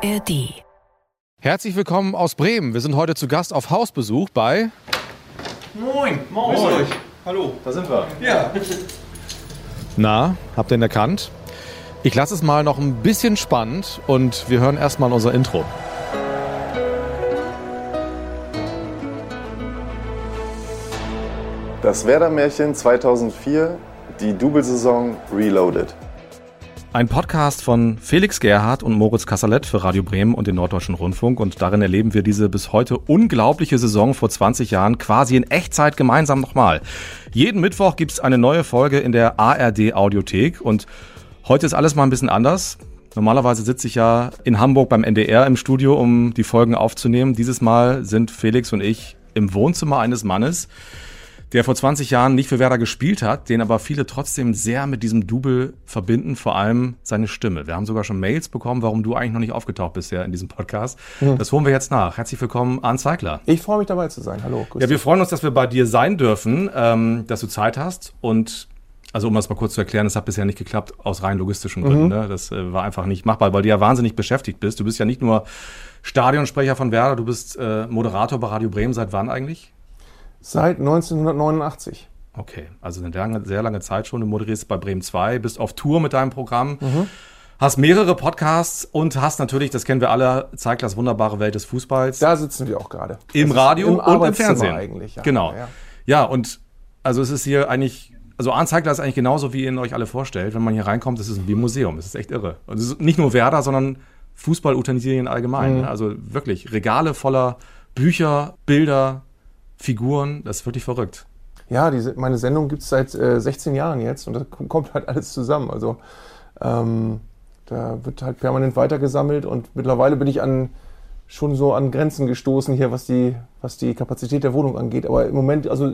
ARD. Herzlich willkommen aus Bremen. Wir sind heute zu Gast auf Hausbesuch bei. Moin, moin. Grüß euch. Hallo. Da sind wir. Ja. Na, habt ihr ihn erkannt? Ich lasse es mal noch ein bisschen spannend und wir hören erstmal unser Intro. Das Werder-Märchen 2004, die Double-Saison Reloaded. Ein Podcast von Felix Gerhardt und Moritz Kassalet für Radio Bremen und den Norddeutschen Rundfunk. Und darin erleben wir diese bis heute unglaubliche Saison vor 20 Jahren quasi in Echtzeit gemeinsam nochmal. Jeden Mittwoch gibt's eine neue Folge in der ARD Audiothek. Und heute ist alles mal ein bisschen anders. Normalerweise sitze ich ja in Hamburg beim NDR im Studio, um die Folgen aufzunehmen. Dieses Mal sind Felix und ich im Wohnzimmer eines Mannes, der vor 20 Jahren nicht für Werder gespielt hat, den aber viele trotzdem sehr mit diesem Double verbinden, vor allem seine Stimme. Wir haben sogar schon Mails bekommen, warum du eigentlich noch nicht aufgetaucht bist ja in diesem Podcast. Das holen wir jetzt nach. Herzlich willkommen, Arndt Zeigler. Ich freue mich dabei zu sein. Hallo. Ja, wir freuen uns, dass wir bei dir sein dürfen, ähm, dass du Zeit hast und also um das mal kurz zu erklären, das hat bisher nicht geklappt aus rein logistischen Gründen. Ne? Das äh, war einfach nicht machbar, weil du ja wahnsinnig beschäftigt bist. Du bist ja nicht nur Stadionsprecher von Werder, du bist äh, Moderator bei Radio Bremen. Seit wann eigentlich? Seit 1989. Okay, also eine lange, sehr lange Zeit schon. Du moderierst bei Bremen 2, bist auf Tour mit deinem Programm, hast mehrere Podcasts und hast natürlich, das kennen wir alle, zeigt das wunderbare Welt des Fußballs. Da sitzen wir auch gerade. Im Das Radio im und im Fernsehen. eigentlich. Ja. Genau. Ja. Ja, und also es ist hier eigentlich, also Anzeigler ist eigentlich genauso, wie ihr ihn euch alle vorstellt. Wenn man hier reinkommt, das ist wie ein Museum. Es ist echt irre. Und es ist nicht nur Werder, sondern Fußballutensilien allgemein. Mhm. Also wirklich Regale voller Bücher, Bilder, Figuren. Das ist wirklich verrückt. Ja, diese, meine Sendung gibt es seit äh, 16 Jahren jetzt und da kom- kommt halt alles zusammen. Also ähm, da wird halt permanent weitergesammelt und mittlerweile bin ich an schon so an Grenzen gestoßen hier, was die, was die Kapazität der Wohnung angeht. Aber im Moment, also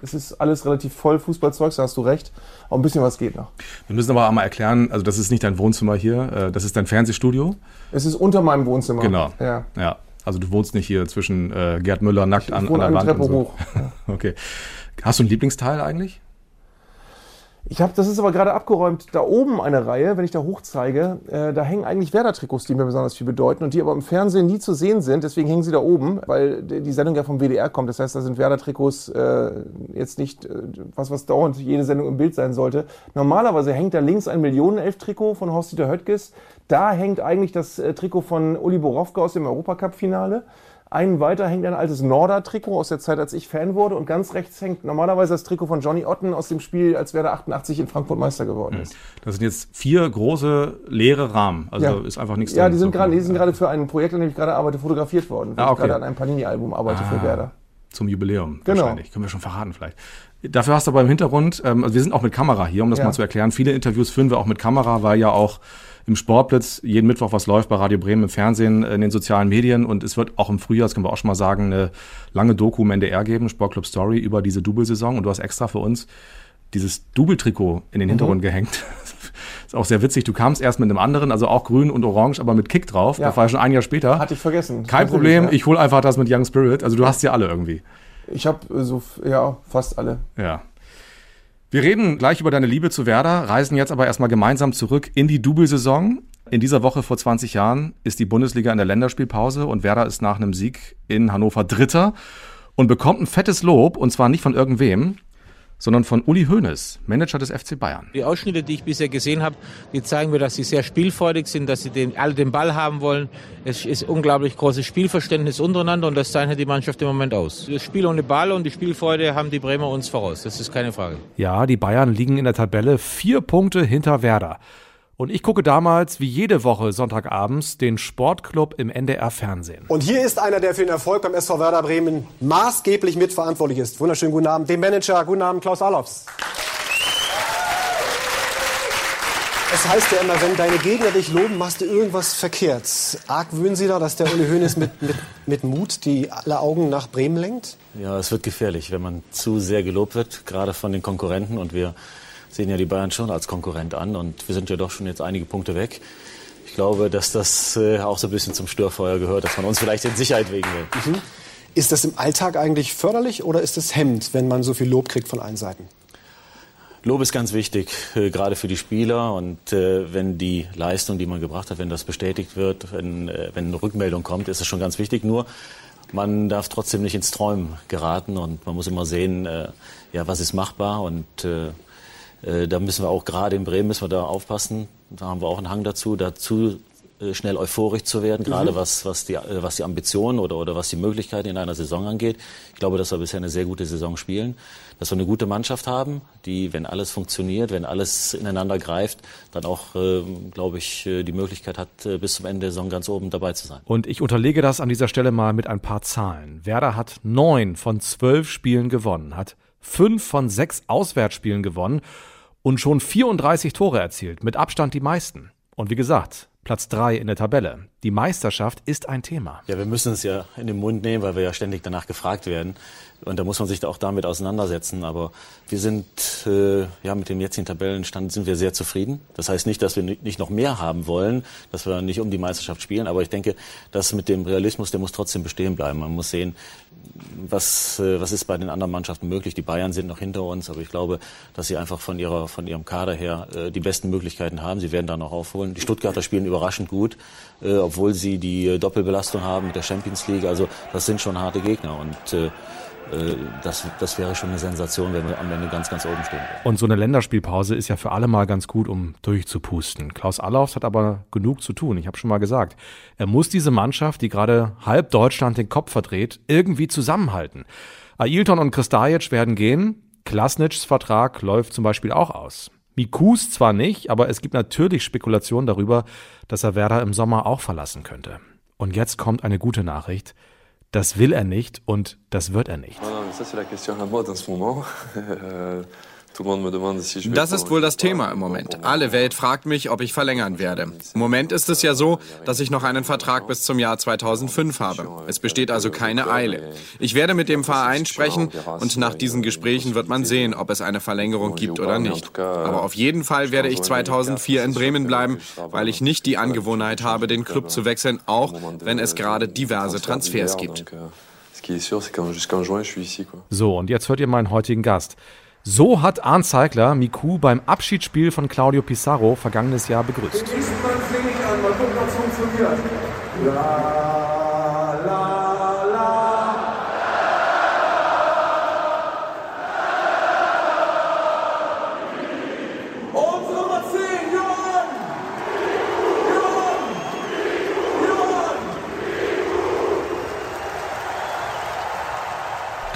es ist alles relativ voll Fußballzeugs, da hast du recht. Aber ein bisschen was geht noch. Wir müssen aber einmal erklären, also das ist nicht dein Wohnzimmer hier, äh, das ist dein Fernsehstudio. Es ist unter meinem Wohnzimmer. Genau. Ja. Ja. Also du wohnst nicht hier zwischen äh, Gerd Müller nackt Ich an, wohne an der Wand. Treppe und so. hoch. Okay. Hast du einen Lieblingsteil eigentlich? Ich habe, das ist aber gerade abgeräumt, da oben eine Reihe, wenn ich da hoch zeige, äh, da hängen eigentlich Werder-Trikots, die mir besonders viel bedeuten und die aber im Fernsehen nie zu sehen sind. Deswegen hängen sie da oben, weil die die Sendung ja vom WDR kommt. Das heißt, da sind Werder-Trikots äh, jetzt nicht äh, was, was dauernd jede Sendung im Bild sein sollte. Normalerweise hängt da links ein Millionenelf-Trikot von Horst-Dieter Höttges. Da hängt eigentlich das äh, Trikot von Uli Borowka aus dem Europacup-Finale. Einen weiter hängt ein altes Norder-Trikot aus der Zeit, als ich Fan wurde. Und ganz rechts hängt normalerweise das Trikot von Johnny Otten aus dem Spiel, als Werder 88 in Frankfurt Meister geworden ist. Das sind jetzt vier große leere Rahmen. Also Ja. ist einfach nichts Ja, die sind So gerade, die sind gerade für ein Projekt, an dem ich gerade arbeite, fotografiert worden. Weil Ah, ich okay. gerade an einem Panini-Album arbeite für Werder. Zum Jubiläum Genau. wahrscheinlich. Können wir schon verraten vielleicht. Dafür hast du aber im Hintergrund, ähm, also wir sind auch mit Kamera hier, um das Ja. mal zu erklären. Viele Interviews führen wir auch mit Kamera, weil ja auch im Sportblitz jeden Mittwoch was läuft bei Radio Bremen im Fernsehen, in den sozialen Medien und es wird auch im Frühjahr, das können wir auch schon mal sagen, eine lange Doku im NDR geben, Sportclub Story über diese Double-Saison und du hast extra für uns dieses Double-Trikot in den Mhm. Hintergrund gehängt. ist auch sehr witzig. Du kamst erst mit einem anderen, also auch grün und orange, aber mit Kick drauf. Ja. Das war ja schon ein Jahr später. Hatte ich vergessen. Kein Tatsächlich, Problem, ja. ich hole einfach das mit Young Spirit. Also du hast ja alle irgendwie. Ich habe so, f- ja, fast alle. Ja. Wir reden gleich über deine Liebe zu Werder, reisen jetzt aber erstmal gemeinsam zurück in die Double-Saison. In dieser Woche vor 20 Jahren ist die Bundesliga in der Länderspielpause und Werder ist nach einem Sieg in Hannover Dritter und bekommt ein fettes Lob und zwar nicht von irgendwem, sondern von Uli Hoeneß, Manager des FC Bayern. Die Ausschnitte, die ich bisher gesehen habe, die zeigen mir, dass sie sehr spielfreudig sind, dass sie den, alle den Ball haben wollen. Es ist unglaublich großes Spielverständnis untereinander und das zeichnet die Mannschaft im Moment aus. Das Spiel ohne Ball und die Spielfreude haben die Bremer uns voraus. Das ist keine Frage. Ja, die Bayern liegen in der Tabelle vier Punkte hinter Werder. Und ich gucke damals wie jede Woche Sonntagabends den Sportclub im NDR Fernsehen. Und hier ist einer, der für den Erfolg beim SV Werder Bremen maßgeblich mitverantwortlich ist. Wunderschönen guten Abend, dem Manager. Guten Abend, Klaus Allofs. Es heißt ja immer, wenn deine Gegner dich loben, machst du irgendwas verkehrt. Argwöhnen Sie da, dass der Uli Hoeneß mit, mit, mit Mut die alle Augen nach Bremen lenkt? Ja, es wird gefährlich, wenn man zu sehr gelobt wird, gerade von den Konkurrenten. Und wir sehen ja die Bayern schon als Konkurrent an. Und wir sind ja doch schon jetzt einige Punkte weg. Ich glaube, dass das äh, auch so ein bisschen zum Störfeuer gehört, dass man uns vielleicht in Sicherheit wegen will. Ist das im Alltag eigentlich förderlich oder ist es hemmend, wenn man so viel Lob kriegt von allen Seiten? Lob ist ganz wichtig, äh, gerade für die Spieler. Und äh, wenn die Leistung, die man gebracht hat, wenn das bestätigt wird, wenn, äh, wenn eine Rückmeldung kommt, ist es schon ganz wichtig. Nur man darf trotzdem nicht ins Träumen geraten und man muss immer sehen, ja, was ist machbar. Und da müssen wir auch gerade in Bremen müssen wir da aufpassen. Da haben wir auch einen Hang dazu, dazu äh, schnell euphorisch zu werden, gerade mhm. was, was, die, äh, was die Ambitionen oder, oder was die Möglichkeiten in einer Saison angeht. Ich glaube, dass wir bisher eine sehr gute Saison spielen, dass wir eine gute Mannschaft haben, die, wenn alles funktioniert, wenn alles ineinander greift, dann auch, äh, glaube ich, äh, die Möglichkeit hat, bis zum Ende der Saison ganz oben dabei zu sein. Und ich unterlege das an dieser Stelle mal mit ein paar Zahlen. Werder hat neun von zwölf Spielen gewonnen, hat fünf von sechs Auswärtsspielen gewonnen und schon 34 Tore erzielt, mit Abstand die meisten. Und wie gesagt, Platz 3 in der Tabelle. Die Meisterschaft ist ein Thema. Ja, wir müssen es ja in den Mund nehmen, weil wir ja ständig danach gefragt werden. Und da muss man sich auch damit auseinandersetzen. Aber wir sind, äh, ja, mit dem jetzigen Tabellenstand sind wir sehr zufrieden. Das heißt nicht, dass wir nicht noch mehr haben wollen, dass wir nicht um die Meisterschaft spielen. Aber ich denke, dass mit dem Realismus, der muss trotzdem bestehen bleiben. Man muss sehen, was, äh, was ist bei den anderen Mannschaften möglich. Die Bayern sind noch hinter uns, aber ich glaube, dass sie einfach von, ihrer, von ihrem Kader her äh, die besten Möglichkeiten haben. Sie werden da noch aufholen. Die Stuttgarter spielen überraschend gut, äh, obwohl sie die äh, Doppelbelastung haben mit der Champions League. Also das sind schon harte Gegner und äh, äh, das, das wäre schon eine Sensation, wenn wir am Ende ganz, ganz oben stehen. Und so eine Länderspielpause ist ja für alle mal ganz gut, um durchzupusten. Klaus Allaufs hat aber genug zu tun. Ich habe schon mal gesagt, er muss diese Mannschaft, die gerade halb Deutschland den Kopf verdreht, irgendwie zusammenhalten. Ailton und Kristajic werden gehen. Klasnitschs Vertrag läuft zum Beispiel auch aus. Mikus zwar nicht, aber es gibt natürlich Spekulationen darüber, dass er Werder im Sommer auch verlassen könnte. Und jetzt kommt eine gute Nachricht. Das will er nicht und das wird er nicht. Das ist wohl das Thema im Moment. Alle Welt fragt mich, ob ich verlängern werde. Im Moment ist es ja so, dass ich noch einen Vertrag bis zum Jahr 2005 habe. Es besteht also keine Eile. Ich werde mit dem Verein sprechen und nach diesen Gesprächen wird man sehen, ob es eine Verlängerung gibt oder nicht. Aber auf jeden Fall werde ich 2004 in Bremen bleiben, weil ich nicht die Angewohnheit habe, den Club zu wechseln, auch wenn es gerade diverse Transfers gibt. So, und jetzt hört ihr meinen heutigen Gast. So hat Arndt Zeigler Miku beim Abschiedsspiel von Claudio Pizarro vergangenes Jahr begrüßt. Den nächsten Mal ich an, mal gucken, ob funktioniert. La, la, la. Und Nummer 10, Johann! Johann! Johann!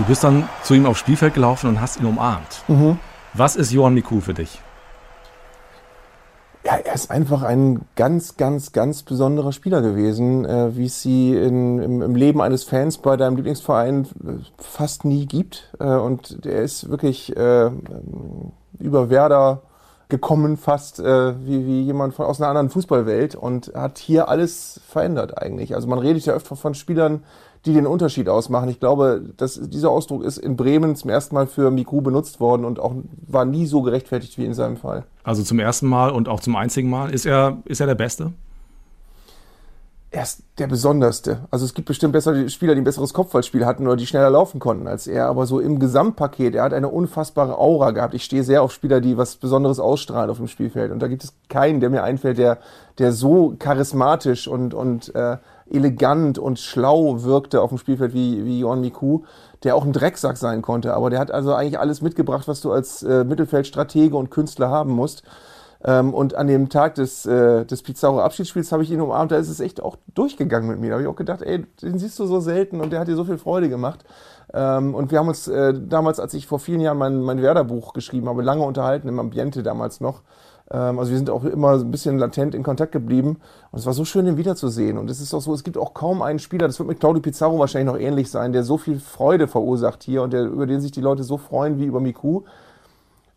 Du bist dann zu ihm aufs Spielfeld gelaufen und hast ihn umarmt. Mhm. Was ist Johann Miku für dich? Ja, er ist einfach ein ganz, ganz, ganz besonderer Spieler gewesen, äh, wie es sie in, im, im, Leben eines Fans bei deinem Lieblingsverein äh, fast nie gibt. Äh, und er ist wirklich äh, über Werder gekommen, fast äh, wie, wie jemand von, aus einer anderen Fußballwelt und hat hier alles verändert eigentlich. Also man redet ja öfter von Spielern, die den Unterschied ausmachen. Ich glaube, dass dieser Ausdruck ist in Bremen zum ersten Mal für Miku benutzt worden und auch war nie so gerechtfertigt wie in seinem Fall. Also zum ersten Mal und auch zum einzigen Mal. Ist er, ist er der Beste? er ist der Besonderste. Also es gibt bestimmt bessere Spieler, die ein besseres Kopfballspiel hatten oder die schneller laufen konnten als er. Aber so im Gesamtpaket, er hat eine unfassbare Aura gehabt. Ich stehe sehr auf Spieler, die was Besonderes ausstrahlen auf dem Spielfeld. Und da gibt es keinen, der mir einfällt, der, der so charismatisch und, und äh, elegant und schlau wirkte auf dem Spielfeld wie, wie Johan Miku, der auch ein Drecksack sein konnte. Aber der hat also eigentlich alles mitgebracht, was du als äh, Mittelfeldstratege und Künstler haben musst. Ähm, und an dem Tag des, äh, des Pizarro Abschiedsspiels habe ich ihn umarmt, da ist es echt auch durchgegangen mit mir. Da habe ich auch gedacht, ey, den siehst du so selten und der hat dir so viel Freude gemacht. Ähm, und wir haben uns äh, damals, als ich vor vielen Jahren mein, mein Werder-Buch geschrieben habe, lange unterhalten, im Ambiente damals noch. Ähm, also wir sind auch immer ein bisschen latent in Kontakt geblieben. Und es war so schön, ihn wiederzusehen. Und es ist auch so, es gibt auch kaum einen Spieler, das wird mit Claudio Pizarro wahrscheinlich noch ähnlich sein, der so viel Freude verursacht hier und der, über den sich die Leute so freuen wie über Miku.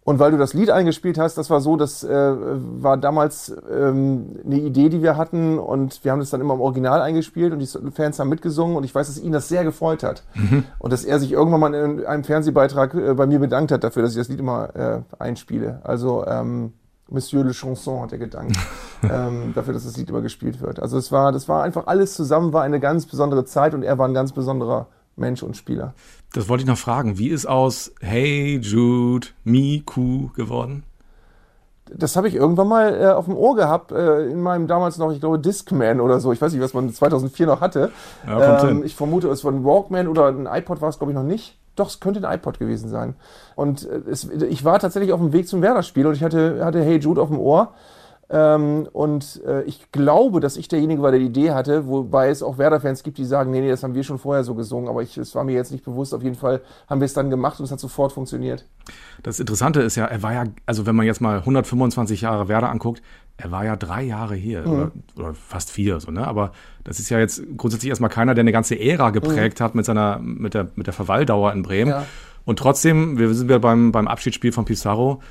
Und weil du das Lied eingespielt hast, das war so, das äh, war damals ähm, eine Idee, die wir hatten und wir haben das dann immer im Original eingespielt und die Fans haben mitgesungen und ich weiß, dass ihn das sehr gefreut hat mhm. und dass er sich irgendwann mal in einem Fernsehbeitrag äh, bei mir bedankt hat dafür, dass ich das Lied immer äh, einspiele. Also ähm, Monsieur le Chanson hat er gedankt ähm, dafür, dass das Lied immer gespielt wird. Also es war, das war einfach alles zusammen, war eine ganz besondere Zeit und er war ein ganz besonderer Mensch und Spieler. Das wollte ich noch fragen. Wie ist aus Hey Jude, Miku geworden? Das habe ich irgendwann mal äh, auf dem Ohr gehabt, äh, in meinem damals noch, ich glaube, Discman oder so. Ich weiß nicht, was man 2004 noch hatte. Ja, ähm, ich vermute, es war ein Walkman oder ein iPod war es, glaube ich, noch nicht. Doch, es könnte ein iPod gewesen sein. Und äh, es, ich war tatsächlich auf dem Weg zum Werder-Spiel und ich hatte, hatte Hey Jude auf dem Ohr. Ähm, und äh, ich glaube, dass ich derjenige war, der die Idee hatte, wobei es auch Werder-Fans gibt, die sagen, nee, nee, das haben wir schon vorher so gesungen, aber es war mir jetzt nicht bewusst. Auf jeden Fall haben wir es dann gemacht und es hat sofort funktioniert. Das Interessante ist ja, er war ja, also wenn man jetzt mal 125 Jahre Werder anguckt, er war ja drei Jahre hier oder, oder fast vier, so, ne? Aber das ist ja jetzt grundsätzlich erstmal keiner, der eine ganze Ära geprägt hat mit seiner, mit der, mit der Verweildauer in Bremen. Ja. Und trotzdem, wir sind ja beim, beim Abschiedsspiel von Pizarro,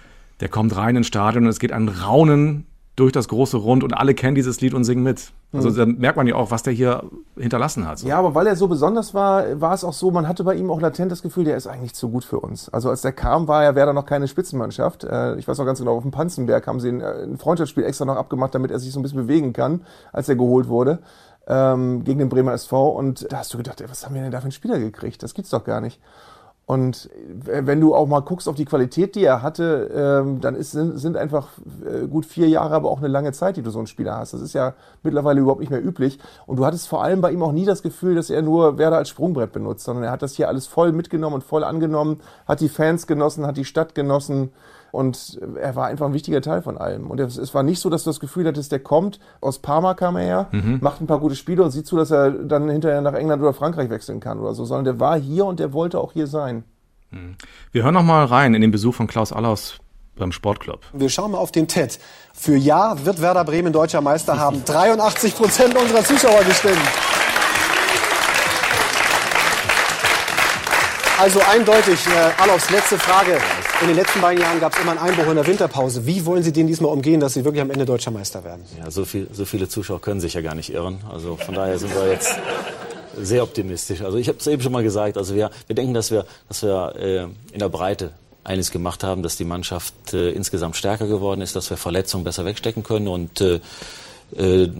der kommt rein ins Stadion und es geht ein Raunen durch das große Rund und alle kennen dieses Lied und singen mit. Also da merkt man ja auch, was der hier hinterlassen hat. So. Ja, aber weil er so besonders war, war es auch so, man hatte bei ihm auch latent das Gefühl, der ist eigentlich zu gut für uns. Also als der kam, war ja Werder noch keine Spitzenmannschaft. Äh, Ich weiß noch ganz genau, auf dem Panzenberg haben sie ein, äh, ein Freundschaftsspiel extra noch abgemacht, damit er sich so ein bisschen bewegen kann, als er geholt wurde ähm, gegen den Bremer SV. Und da hast du gedacht, ey, was haben wir denn da für einen Spieler gekriegt? Das gibt's doch gar nicht. Und äh, wenn du auch mal guckst auf die Qualität, die er hatte, ähm, dann ist, sind, einfach äh, gut vier Jahre, aber auch eine lange Zeit, die du so einen Spieler hast. Das ist ja mittlerweile überhaupt nicht mehr üblich. Und du hattest vor allem bei ihm auch nie das Gefühl, dass er nur Werder als Sprungbrett benutzt, sondern er hat das hier alles voll mitgenommen und voll angenommen, hat die Fans genossen, hat die Stadt genossen. Und er war einfach ein wichtiger Teil von allem. Und es, es war nicht so, dass du das Gefühl hattest, der kommt, aus Parma kam er her, macht ein paar gute Spiele und sieht zu, dass er dann hinterher nach England oder Frankreich wechseln kann oder so, sondern der war hier und der wollte auch hier sein. Wir hören noch mal rein in den Besuch von Klaus Allaus beim Sportclub. Wir schauen mal auf den TED. Für Ja wird Werder Bremen deutscher Meister haben 83 Prozent unserer Zuschauer gestimmt. Also eindeutig, äh, Alofs letzte Frage. In den letzten beiden Jahren gab es immer einen Einbruch in der Winterpause. Wie wollen Sie den diesmal umgehen, dass Sie wirklich am Ende deutscher Meister werden? Ja, so, viel, so viele Zuschauer können sich ja gar nicht irren. Also von daher sind wir jetzt sehr optimistisch. Also ich habe es eben schon mal gesagt. Also wir, wir denken, dass wir, dass wir äh, in der Breite eines gemacht haben, dass die Mannschaft äh, insgesamt stärker geworden ist, dass wir Verletzungen besser wegstecken können und äh, äh,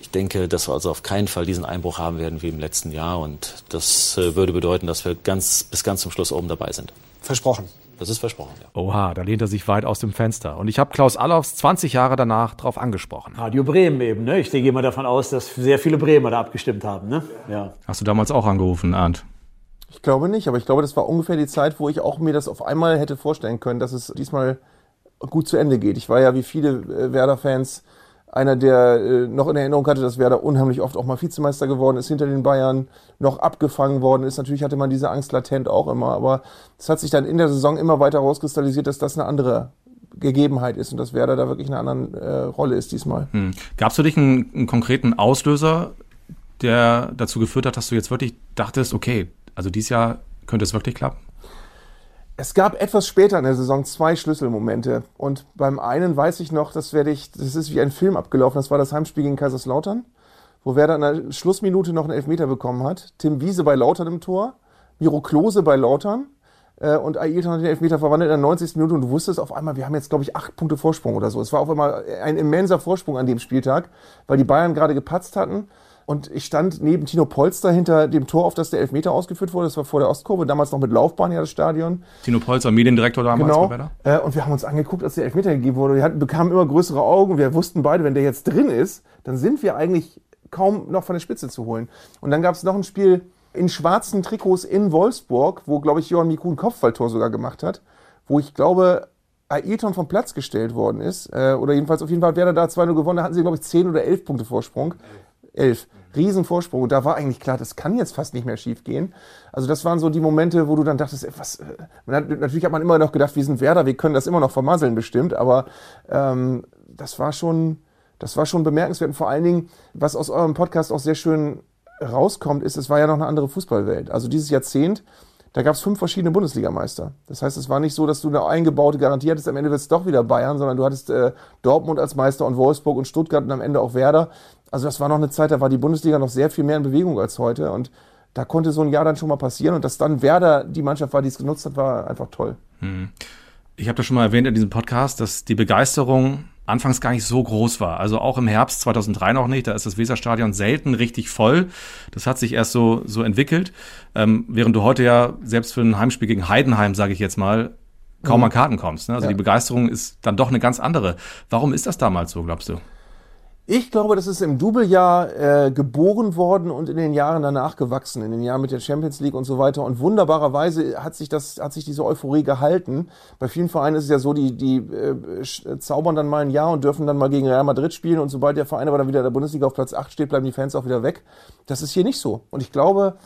ich denke, dass wir also auf keinen Fall diesen Einbruch haben werden wie im letzten Jahr und das äh, würde bedeuten, dass wir ganz, bis ganz zum Schluss oben dabei sind. Versprochen. Das ist versprochen, ja. Oha, da lehnt er sich weit aus dem Fenster. Und ich habe Klaus Allaufs 20 Jahre danach drauf angesprochen. Radio Bremen eben, ne? Ich gehe mal davon aus, dass sehr viele Bremer da abgestimmt haben, ne? Ja. Hast du damals auch angerufen, Arndt? Ich glaube nicht, aber ich glaube, das war ungefähr die Zeit, wo ich auch mir das auf einmal hätte vorstellen können, dass es diesmal gut zu Ende geht. Ich war ja wie viele äh, Werder-Fans einer, der äh, noch in Erinnerung hatte, dass Werder unheimlich oft auch mal Vizemeister geworden ist, hinter den Bayern noch abgefangen worden ist. Natürlich hatte man diese Angst latent auch immer, aber es hat sich dann in der Saison immer weiter rauskristallisiert, dass das eine andere Gegebenheit ist und dass Werder da wirklich eine andere äh, Rolle ist diesmal. Hm. Gab es für dich einen, einen konkreten Auslöser, der dazu geführt hat, dass du jetzt wirklich dachtest, okay, also dieses Jahr könnte es wirklich klappen? Es gab etwas später in der Saison zwei Schlüsselmomente. Und beim einen weiß ich noch, das werde ich, das ist wie ein Film abgelaufen. Das war das Heimspiel gegen Kaiserslautern, wo Werder in der Schlussminute noch einen Elfmeter bekommen hat. Tim Wiese bei Lautern im Tor, Miro Klose bei Lautern. Äh, und Ailton hat den Elfmeter verwandelt in der 90. Minute und du wusstest auf einmal, wir haben jetzt, glaube ich, acht Punkte Vorsprung oder so. Es war auf einmal ein immenser Vorsprung an dem Spieltag, weil die Bayern gerade gepatzt hatten. Und ich stand neben Tino Polster hinter dem Tor, auf das der Elfmeter ausgeführt wurde. Das war vor der Ostkurve, damals noch mit Laufbahn ja das Stadion. Tino Polzer, Mediendirektor damals Genau. bei Werder? Äh, und wir haben uns angeguckt, als der Elfmeter gegeben wurde. Wir hatten, bekamen immer größere Augen. Wir wussten beide, wenn der jetzt drin ist, dann sind wir eigentlich kaum noch von der Spitze zu holen. Und dann gab es noch ein Spiel in schwarzen Trikots in Wolfsburg, wo, glaube ich, Johann Miku ein Kopfballtor sogar gemacht hat, wo ich glaube, Ailton vom Platz gestellt worden ist. Äh, oder jedenfalls, auf jeden Fall hat Werder da 2-0 gewonnen. Da hatten sie, glaube ich, 10 oder 11 Punkte Vorsprung. 11. Riesenvorsprung. Und da war eigentlich klar, das kann jetzt fast nicht mehr schief gehen. Also das waren so die Momente, wo du dann dachtest, was, äh, hat, natürlich hat man immer noch gedacht, wir sind Werder, wir können das immer noch vermasseln bestimmt, aber ähm, das war schon, das war schon bemerkenswert. Und vor allen Dingen, was aus eurem Podcast auch sehr schön rauskommt, ist, es war ja noch eine andere Fußballwelt. Also dieses Jahrzehnt, da gab es fünf verschiedene Bundesligameister. Das heißt, es war nicht so, dass du eine eingebaute Garantie hattest, am Ende wird es doch wieder Bayern, sondern du hattest äh, Dortmund als Meister und Wolfsburg und Stuttgart und am Ende auch Werder. Also das war noch eine Zeit, da war die Bundesliga noch sehr viel mehr in Bewegung als heute und da konnte so ein Jahr dann schon mal passieren und dass dann Werder die Mannschaft war, die es genutzt hat, war einfach toll. Ich habe das schon mal erwähnt in diesem Podcast, dass die Begeisterung anfangs gar nicht so groß war. Also auch im Herbst 2003 noch nicht. Da ist das Weserstadion selten richtig voll. Das hat sich erst so, so entwickelt. Ähm, während du heute ja selbst für ein Heimspiel gegen Heidenheim, sage ich jetzt mal, kaum Mhm. an Karten kommst. Ne? Also Ja. die Begeisterung ist dann doch eine ganz andere. Warum ist das damals so, glaubst du? Ich glaube, das ist im Doublejahr äh, geboren worden und in den Jahren danach gewachsen, in den Jahren mit der Champions League und so weiter. Und wunderbarerweise hat sich das, hat sich diese Euphorie gehalten. Bei vielen Vereinen ist es ja so, die, die äh, sch- zaubern dann mal ein Jahr und dürfen dann mal gegen Real Madrid spielen und sobald der Verein aber dann wieder in der Bundesliga auf Platz 8 steht, bleiben die Fans auch wieder weg. Das ist hier nicht so. Und ich glaube,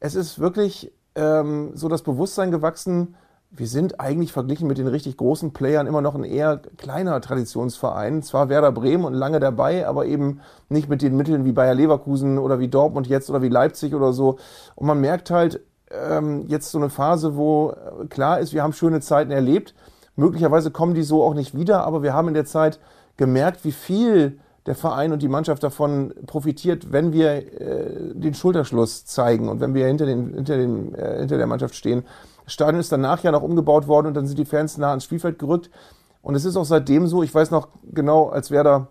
es ist wirklich ähm, so das Bewusstsein gewachsen, wir sind eigentlich verglichen mit den richtig großen Playern immer noch ein eher kleiner Traditionsverein. Zwar Werder Bremen und lange dabei, aber eben nicht mit den Mitteln wie Bayer Leverkusen oder wie Dortmund jetzt oder wie Leipzig oder so. Und man merkt halt ähm, jetzt so eine Phase, wo äh, klar ist, wir haben schöne Zeiten erlebt. Möglicherweise kommen die so auch nicht wieder, aber wir haben in der Zeit gemerkt, wie viel der Verein und die Mannschaft davon profitiert, wenn wir äh, den Schulterschluss zeigen und wenn wir hinter, den, hinter, den, äh, hinter der Mannschaft stehen. Das Stadion ist danach ja noch umgebaut worden und dann sind die Fans nah ans Spielfeld gerückt. Und es ist auch seitdem so, ich weiß noch genau, als Werder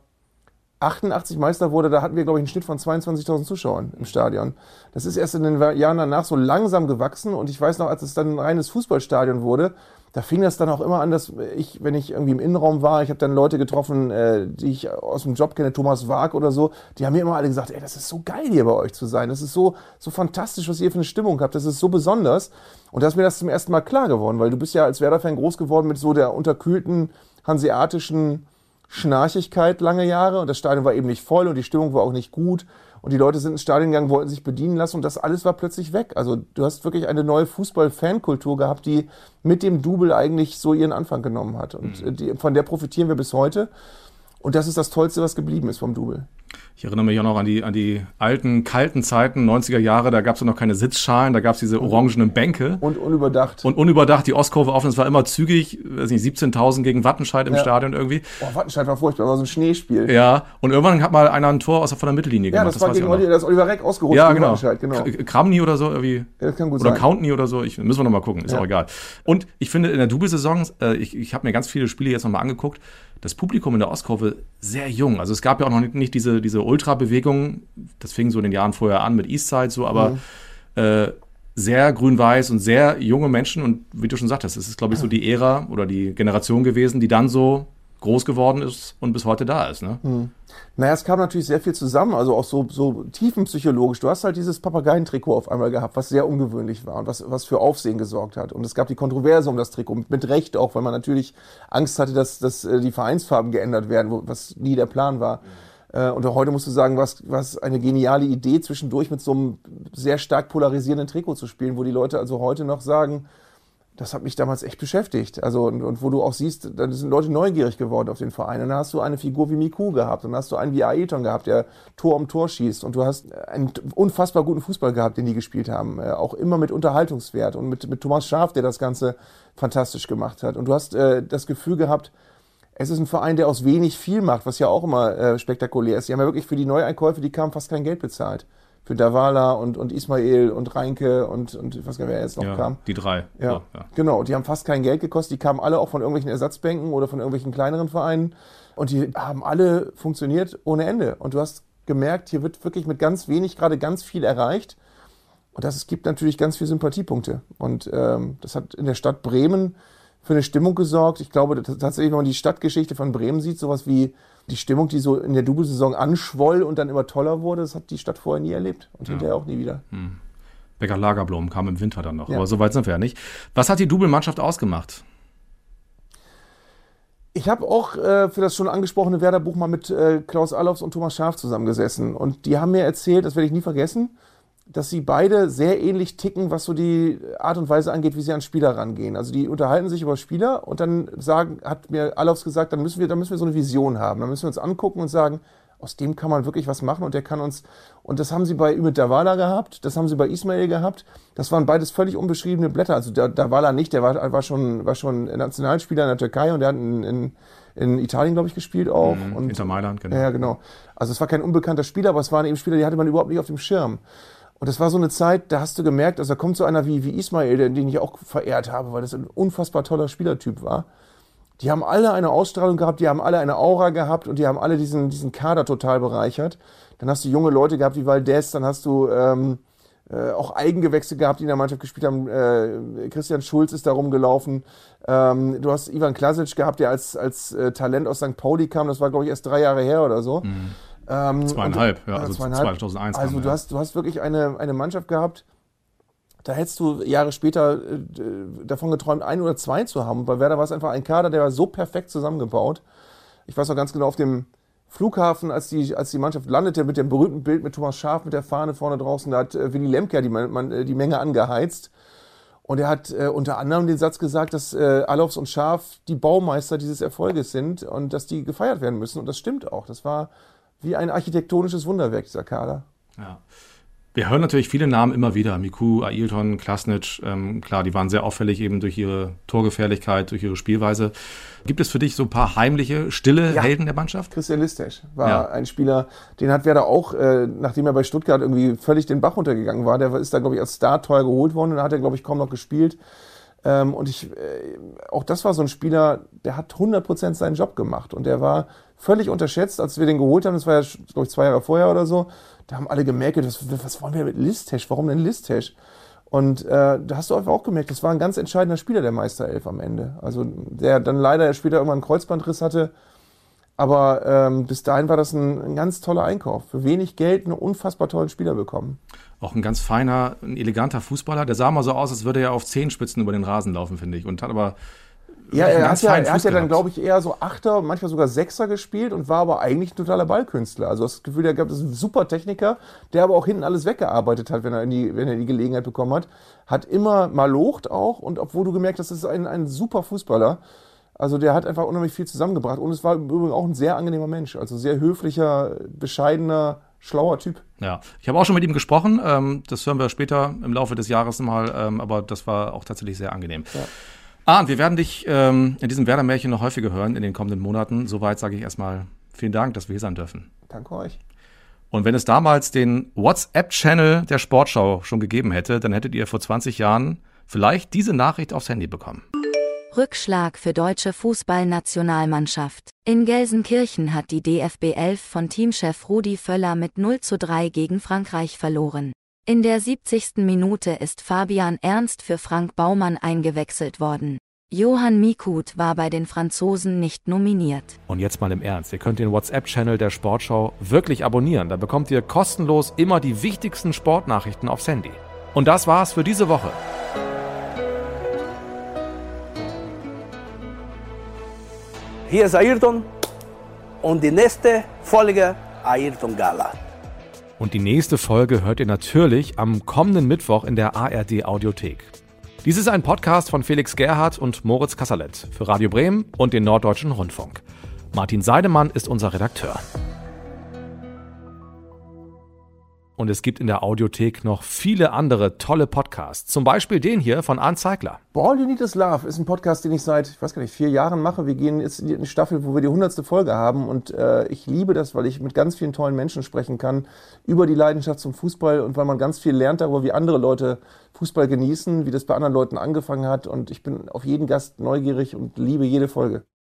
88 Meister wurde, da hatten wir, glaube ich, einen Schnitt von 22.000 Zuschauern im Stadion. Das ist erst in den Jahren danach so langsam gewachsen und ich weiß noch, als es dann ein reines Fußballstadion wurde, da fing das dann auch immer an, dass ich, wenn ich irgendwie im Innenraum war, ich habe dann Leute getroffen, äh, die ich aus dem Job kenne, Thomas Waag oder so, die haben mir immer alle gesagt, ey, das ist so geil hier bei euch zu sein, das ist so, so fantastisch, was ihr für eine Stimmung habt, das ist so besonders. Und da ist mir das zum ersten Mal klar geworden, weil du bist ja als Werder-Fan groß geworden mit so der unterkühlten hanseatischen Schnarchigkeit lange Jahre. Und das Stadion war eben nicht voll und die Stimmung war auch nicht gut und die Leute sind ins Stadion gegangen, wollten sich bedienen lassen und das alles war plötzlich weg. Also du hast wirklich eine neue Fußball-Fankultur gehabt, die mit dem Double eigentlich so ihren Anfang genommen hat und äh, die, von der profitieren wir bis heute und das ist das Tollste, was geblieben ist vom Double. Ich erinnere mich auch noch an die, an die alten, kalten Zeiten, 90er Jahre, da gab es noch keine Sitzschalen, da gab es diese orangenen Bänke. Und unüberdacht. Und unüberdacht, die Ostkurve offen, es war immer zügig, weiß nicht, 17.000 gegen Wattenscheid im Ja. Stadion irgendwie. Boah, Wattenscheid war furchtbar, war so ein Schneespiel. Ja, und irgendwann hat mal einer ein Tor aus von der Mittellinie Ja, gemacht. das, war weiß ich gegen. Oliver, das Oliver Reck ausgerutscht Ja, genau. Wattenscheid, genau. Kramny oder so irgendwie. Ja, das kann gut oder sein. Countny oder so. Ich, müssen wir noch mal gucken, ist Ja. auch egal. Und ich finde in der Double-Saison, äh, ich, ich habe mir ganz viele Spiele jetzt noch mal angeguckt, das Publikum in der Ostkurve sehr jung. Also es gab ja auch noch nicht, nicht diese, diese Ultra-Bewegung, das fing so in den Jahren vorher an mit Eastside so, aber Mhm. äh, sehr grün-weiß und sehr junge Menschen und wie du schon sagtest, es ist glaube ich so die Ära oder die Generation gewesen, die dann so groß geworden ist und bis heute da ist. Ne? Hm. Naja, es kam natürlich sehr viel zusammen, also auch so, so tiefenpsychologisch. Du hast halt dieses Papageientrikot auf einmal gehabt, was sehr ungewöhnlich war und was, was für Aufsehen gesorgt hat. Und es gab die Kontroverse um das Trikot, mit Recht auch, weil man natürlich Angst hatte, dass, dass äh, die Vereinsfarben geändert werden, was nie der Plan war. Äh, Und auch heute musst du sagen, was, was eine geniale Idee, zwischendurch mit so einem sehr stark polarisierenden Trikot zu spielen, wo die Leute also heute noch sagen, das hat mich damals echt beschäftigt. Also, und, und wo du auch siehst, da sind Leute neugierig geworden auf den Verein. Und dann hast du eine Figur wie Miku gehabt. Und dann hast du einen wie Aeton gehabt, der Tor um Tor schießt. Und du hast einen unfassbar guten Fußball gehabt, den die gespielt haben. Äh, auch immer mit Unterhaltungswert. Und mit, mit Thomas Schaaf, der das Ganze fantastisch gemacht hat. Und du hast äh, das Gefühl gehabt, es ist ein Verein, der aus wenig viel macht, was ja auch immer äh, spektakulär ist. Die haben ja wirklich für die Neueinkäufe, die kamen, fast kein Geld bezahlt. Für Davala und, und Ismail und Reinke und, und ich weiß gar nicht, wer jetzt noch Ja, kam. die drei. Ja, So, ja. genau. Die haben fast kein Geld gekostet. Die kamen alle auch von irgendwelchen Ersatzbänken oder von irgendwelchen kleineren Vereinen. Und die haben alle funktioniert ohne Ende. Und du hast gemerkt, hier wird wirklich mit ganz wenig gerade ganz viel erreicht. Und das es gibt natürlich ganz viele Sympathiepunkte. Und ähm, das hat in der Stadt Bremen für eine Stimmung gesorgt. Ich glaube tatsächlich, wenn man die Stadtgeschichte von Bremen sieht, sowas wie die Stimmung, die so in der Double-Saison anschwoll und dann immer toller wurde, das hat die Stadt vorher nie erlebt und hinterher auch nie wieder. Becker Lagerblom kam im Winter dann noch. Ja. Aber so weit sind wir ja nicht. Was hat die Double-Mannschaft ausgemacht? Ich habe auch äh, für das schon angesprochene Werder-Buch mal mit äh, Klaus Allofs und Thomas Schaaf zusammengesessen. Und die haben mir erzählt, das werde ich nie vergessen, dass sie beide sehr ähnlich ticken, was so die Art und Weise angeht, wie sie an Spieler rangehen. Also die unterhalten sich über Spieler und dann sagen, hat mir Allofs gesagt, dann müssen wir, dann müssen wir so eine Vision haben. Dann müssen wir uns angucken und sagen, aus dem kann man wirklich was machen und der kann uns. Und das haben sie bei Ümit Davala gehabt, das haben sie bei Ismail gehabt. Das waren beides völlig unbeschriebene Blätter. Also Davala nicht, der war, war schon, war schon Nationalspieler in der Türkei und der hat in, in, in Italien, glaube ich, gespielt auch. Mhm, und, Inter Mailand, genau. Ja, genau. Also es war kein unbekannter Spieler, aber es waren eben Spieler, die hatte man überhaupt nicht auf dem Schirm. Und das war so eine Zeit, da hast du gemerkt, also da kommt so einer wie, wie Ismail, den, ich auch verehrt habe, weil das ein unfassbar toller Spielertyp war. Die haben alle eine Ausstrahlung gehabt, die haben alle eine Aura gehabt und die haben alle diesen, diesen Kader total bereichert. Dann hast du junge Leute gehabt wie Valdez, dann hast du ähm, äh, auch Eigengewächse gehabt, die in der Mannschaft gespielt haben. Äh, Christian Schulz ist da rumgelaufen. Ähm, du hast Ivan Klasic gehabt, der als, als äh, Talent aus St. Pauli kam. Das war, glaube ich, erst drei Jahre her oder so. Mhm. Ähm, zweieinhalb, und, ja, also zweieinhalb. 2001. Also kam, du, ja. hast, du hast wirklich eine, eine Mannschaft gehabt, da hättest du Jahre später äh, davon geträumt, ein oder zwei zu haben. Bei Werder war es einfach ein Kader, der war so perfekt zusammengebaut. Ich weiß noch ganz genau, auf dem Flughafen, als die, als die Mannschaft landete mit dem berühmten Bild mit Thomas Schaf mit der Fahne vorne draußen, da hat äh, Willy Lemke die, man, äh, die Menge angeheizt. Und er hat äh, unter anderem den Satz gesagt, dass äh, Alofs und Schaf die Baumeister dieses Erfolges sind und dass die gefeiert werden müssen. Und das stimmt auch. Das war wie ein architektonisches Wunderwerk, dieser Kader. Ja. Wir hören natürlich viele Namen immer wieder. Miku, Ailton, Klasnic. Ähm, klar, die waren sehr auffällig eben durch ihre Torgefährlichkeit, durch ihre Spielweise. Gibt es für dich so ein paar heimliche, stille Ja. Helden der Mannschaft? Christian Listesch war Ja. ein Spieler, den hat Werder auch, äh, nachdem er bei Stuttgart irgendwie völlig den Bach runtergegangen war, der ist da, glaube ich, als Star teuer geholt worden und da hat er, glaube ich, kaum noch gespielt. Ähm, und ich, äh, auch das war so ein Spieler, der hat 100% seinen Job gemacht und der war völlig unterschätzt, als wir den geholt haben, das war ja, glaube ich, zwei Jahre vorher oder so, da haben alle gemerkt, was, was wollen wir mit Listesch, warum denn Listesch? Und äh, da hast du auch gemerkt, das war ein ganz entscheidender Spieler der Meisterelf am Ende. Also der dann leider später irgendwann einen Kreuzbandriss hatte, aber ähm, bis dahin war das ein, ein ganz toller Einkauf. Für wenig Geld einen unfassbar tollen Spieler bekommen. Auch ein ganz feiner, ein eleganter Fußballer. Der sah mal so aus, als würde er auf Zehenspitzen über den Rasen laufen, finde ich. Und hat aber Ja, er hat ja, er hat ja dann, glaube ich, eher so Achter, manchmal sogar Sechser gespielt und war aber eigentlich ein totaler Ballkünstler. Also das Gefühl, er gab es ein super Techniker, der aber auch hinten alles weggearbeitet hat, wenn er, die, wenn er die Gelegenheit bekommen hat. Hat immer mal locht auch und obwohl du gemerkt hast, das ist ein, ein super Fußballer. Also der hat einfach unheimlich viel zusammengebracht und es war im Übrigen auch ein sehr angenehmer Mensch. Also sehr höflicher, bescheidener, schlauer Typ. Ja, ich habe auch schon mit ihm gesprochen. Ähm, das hören wir später im Laufe des Jahres mal. Ähm, aber das war auch tatsächlich sehr angenehm. Ja. Ah, und wir werden dich ähm, in diesem Werder-Märchen noch häufiger hören in den kommenden Monaten. Soweit sage ich erstmal vielen Dank, dass wir hier sein dürfen. Danke euch. Und wenn es damals den WhatsApp-Channel der Sportschau schon gegeben hätte, dann hättet ihr vor 20 Jahren vielleicht diese Nachricht aufs Handy bekommen. Rückschlag für deutsche Fußballnationalmannschaft. In Gelsenkirchen hat die DFB 11 von Teamchef Rudi Völler mit 0 zu 3 gegen Frankreich verloren. In der 70. Minute ist Fabian Ernst für Frank Baumann eingewechselt worden. Johann Mikut war bei den Franzosen nicht nominiert. Und jetzt mal im Ernst, ihr könnt den WhatsApp-Channel der Sportschau wirklich abonnieren. Da bekommt ihr kostenlos immer die wichtigsten Sportnachrichten aufs Handy. Und das war's für diese Woche. Hier ist Ayrton und die nächste Folge Ayrton Gala. Und die nächste Folge hört ihr natürlich am kommenden Mittwoch in der ARD Audiothek. Dies ist ein Podcast von Felix Gerhardt und Moritz Kasserlet für Radio Bremen und den Norddeutschen Rundfunk. Martin Seidemann ist unser Redakteur. Und es gibt in der Audiothek noch viele andere tolle Podcasts. Zum Beispiel den hier von Arndt Zeigler. All You Need Is Love ist ein Podcast, den ich seit, ich weiß gar nicht, vier Jahren mache. Wir gehen jetzt in die Staffel, wo wir die hundertste Folge haben und äh, ich liebe das, weil ich mit ganz vielen tollen Menschen sprechen kann über die Leidenschaft zum Fußball und weil man ganz viel lernt darüber, wie andere Leute Fußball genießen, wie das bei anderen Leuten angefangen hat und ich bin auf jeden Gast neugierig und liebe jede Folge.